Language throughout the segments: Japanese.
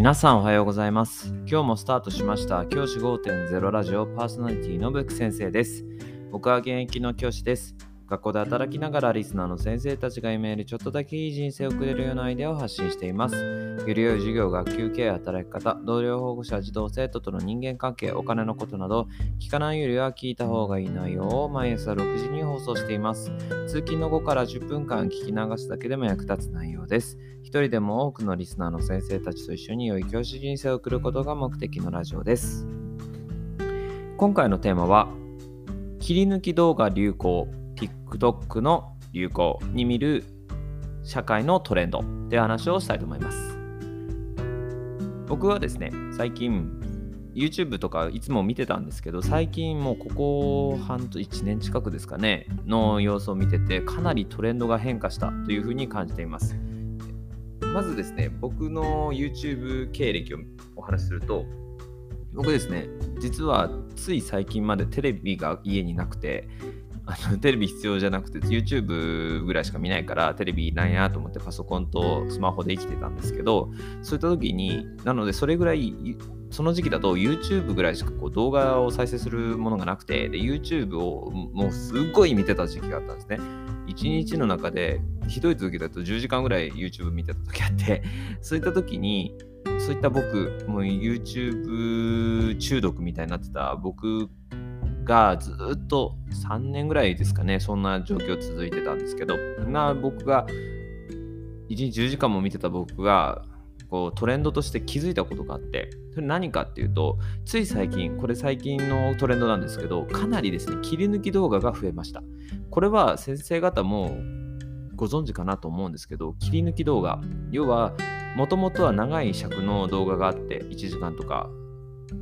皆さんおはようございます。今日もスタートしました教師5.0ラジオパーソナリティのブック先生です。僕は現役の教師です。学校で働きながらリスナーの先生たちが夢よりちょっとだけいい人生を送れるようなアイデアを発信しています。より良い授業、学級経営、働き方、同僚保護者、児童生徒との人間関係、お金のことなど、聞かないよりは聞いた方がいい内容を毎朝6時に放送しています。通勤の後から10分間聞き流すだけでも役立つ内容です。一人でも多くのリスナーの先生たちと一緒に良い教師人生を送ることが目的のラジオです。今回のテーマは、切り抜き動画流行、TikTok の流行に見る社会のトレンドという話をしたいと思います。僕はですね、最近 YouTube とかいつも見てたんですけど、最近もうここ半と1年近くですかね、の様子を見てて、かなりトレンドが変化したというふうに感じています。まずですね、僕の YouTube 経歴をお話しすると、僕ですね、実はつい最近までテレビが家になくて、あのテレビ必要じゃなくて YouTube ぐらいしか見ないからテレビなんやと思ってパソコンとスマホで生きてたんですけどそういった時になのでそれぐらいその時期だと YouTube ぐらいしかこう動画を再生するものがなくてで YouTube をもうすっごい見てた時期があったんですね。1日の中でひどい時だと10時間ぐらい YouTube 見てた時あってそういった時にそういった僕もう YouTube 中毒みたいになってた僕がずっと3年ぐらいですかね、そんな状況続いてたんですけど、な僕が1日10時間も見てた僕がこうトレンドとして気づいたことがあって、それ何かっていうと、つい最近、これ最近のトレンドなんですけど、かなりですね、切り抜き動画が増えました。これは先生方もご存知かなと思うんですけど、切り抜き動画、要は、もともとは長い尺の動画があって、1時間とか、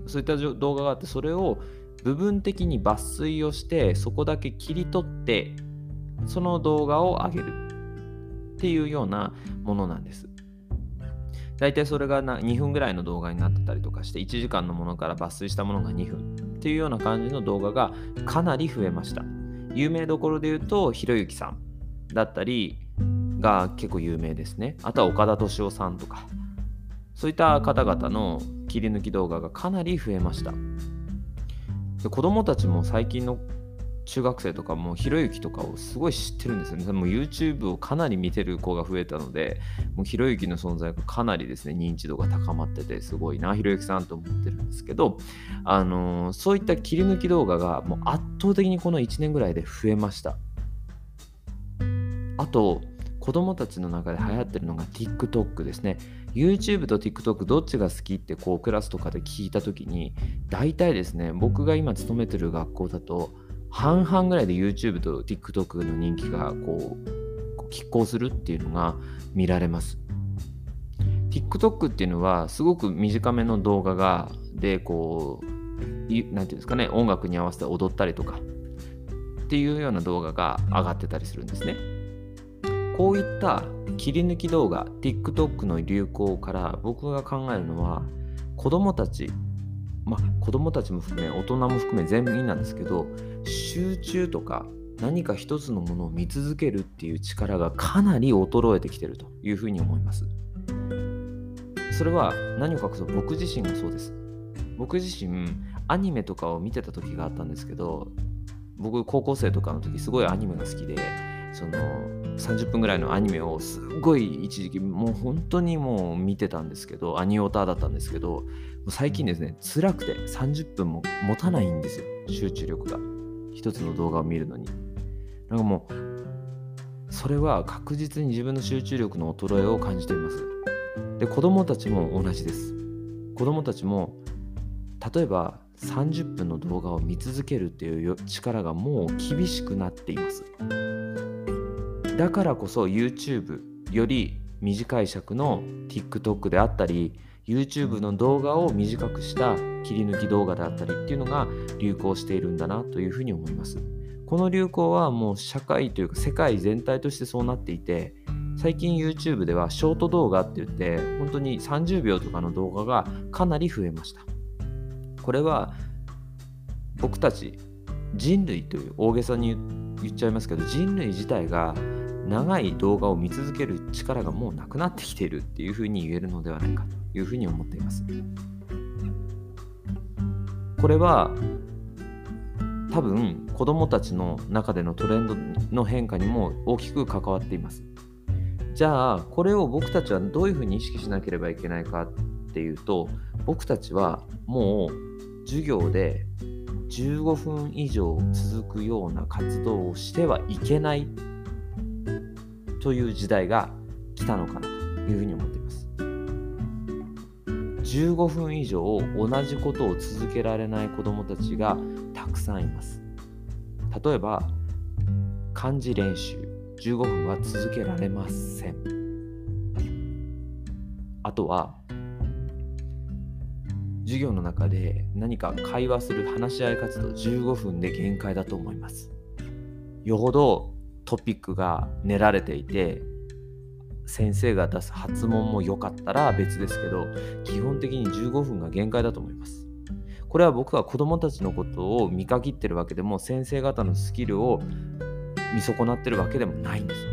そういった動画があって、それを部分的に抜粋をしてそこだけ切り取ってその動画を上げるっていうようなものなんです。大体それが2分ぐらいの動画になってたりとかして1時間のものから抜粋したものが2分っていうような感じの動画がかなり増えました。有名どころで言うとひろゆきさんだったりが結構有名ですね。あとは岡田敏夫さんとかそういった方々の切り抜き動画がかなり増えました。で子供たちも最近の中学生とかもひろゆきとかをすごい知ってるんですよね。も YouTube をかなり見てる子が増えたので、もうひろゆきの存在がかなりですね、認知度が高まってて、すごいな、ひろゆきさんと思ってるんですけど、あのー、そういった切り抜き動画がもう圧倒的にこの1年ぐらいで増えました。あと、子供たちの中で流行ってるのが TikTok ですね。YouTube と TikTok どっちが好きってこうクラスとかで聞いた時に大体ですね僕が今勤めてる学校だと半々ぐらいで YouTube と TikTok の人気がこう拮抗するっていうのが見られます。TikTok っていうのはすごく短めの動画がでこう何て言うんですかね音楽に合わせて踊ったりとかっていうような動画が上がってたりするんですね。こういった切り抜き動画 TikTok の流行から僕が考えるのは子供たちまあ子供たちも含め大人も含め全員なんですけど集中とか何か一つのものを見続けるっていう力がかなり衰えてきてるというふうに思います。それは何を隠そう僕自身がそうです。僕自身アニメとかを見てた時があったんですけど僕高校生とかの時すごいアニメが好きでその30分ぐらいのアニメをすごい一時期もう本当にもう見てたんですけどアニオタだったんですけど最近ですね辛くて30分も持たないんですよ集中力が。一つの動画を見るのに。なんかもうそれは確実に自分の集中力の衰えを感じています。で子供たちも同じです。子供たちも例えば30分の動画を見続けるっていう力がもう厳しくなっています。だからこそ YouTube より短い尺の TikTok であったり YouTube の動画を短くした切り抜き動画であったりっていうのが流行しているんだなというふうに思います。この流行はもう社会というか世界全体としてそうなっていて最近 YouTube ではショート動画って言って本当に30秒とかの動画がかなり増えました。これは僕たち人類という大げさに言っちゃいますけど人類自体が長い動画を見続ける力がもうなくなってきているっていうふうに言えるのではないかというふうに思っています。これは多分子どもたちの中でのトレンドの変化にも大きく関わっています。じゃあこれを僕たちはどういうふうに意識しなければいけないかっていうと僕たちはもう授業で15分以上続くような活動をしてはいけないという時代が来たのかなというふうに思っています。15分以上同じことを続けられない子どもたちがたくさんいます。例えば漢字練習15分は続けられません。あとは授業の中で何か会話する話し合い活動15分で限界だと思います。よほどトピックが練られていて先生が出す発問も良かったら別ですけど基本的に15分が限界だと思います。これは僕は子どもたちのことを見限ってるわけでも先生方のスキルを見損なってるわけでもないんです。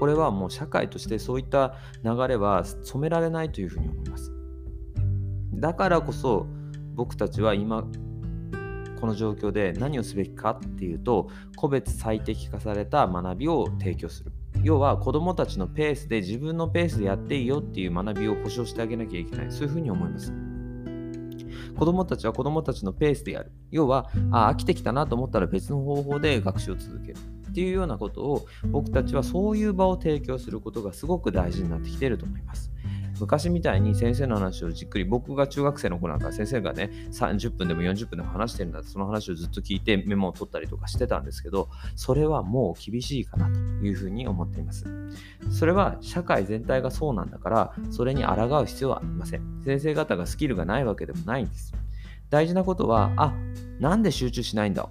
これはもう社会としてそういった流れは染められないというふうに思います。だからこそ僕たちは今この状況で何をすべきかっていうと個別最適化された学びを提供する。要は子どもたちのペースで自分のペースでやっていいよっていう学びを保証してあげなきゃいけない。そういうふうに思います。子どもたちは子どもたちのペースでやる。要はあ飽きてきたなと思ったら別の方法で学習を続ける。っていうようなことを僕たちはそういう場を提供することがすごく大事になってきていると思います。昔みたいに先生の話をじっくり、僕が中学生の頃なんか先生がね、30分でも40分でも話してるんだってその話をずっと聞いてメモを取ったりとかしてたんですけど、それはもう厳しいかなというふうに思っています。それは社会全体がそうなんだから、それに抗う必要はありません。先生方がスキルがないわけでもないんです。大事なことは、あ、なんで集中しないんだ？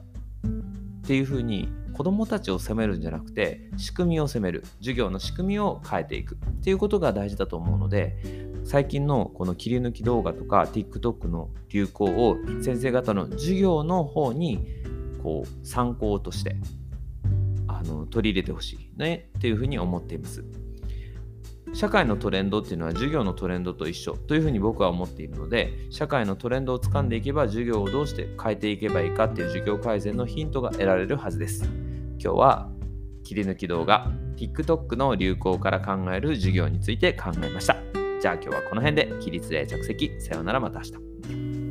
っていうふうに子どもたちを責めるんじゃなくて仕組みを責める。授業の仕組みを変えていく。っていうことが大事だと思うので最近のこの切り抜き動画とか TikTok の流行を先生方の授業の方にこう参考としてあの取り入れてほしいね。っていうふうに思っています。社会のトレンドっていうのは授業のトレンドと一緒というふうに僕は思っているので社会のトレンドをつかんでいけば授業をどうして変えていけばいいかっていう授業改善のヒントが得られるはずです。今日は切り抜き動画 TikTok の流行から考える授業について考えました。じゃあ今日はこの辺で起立例着席さようならまた明日。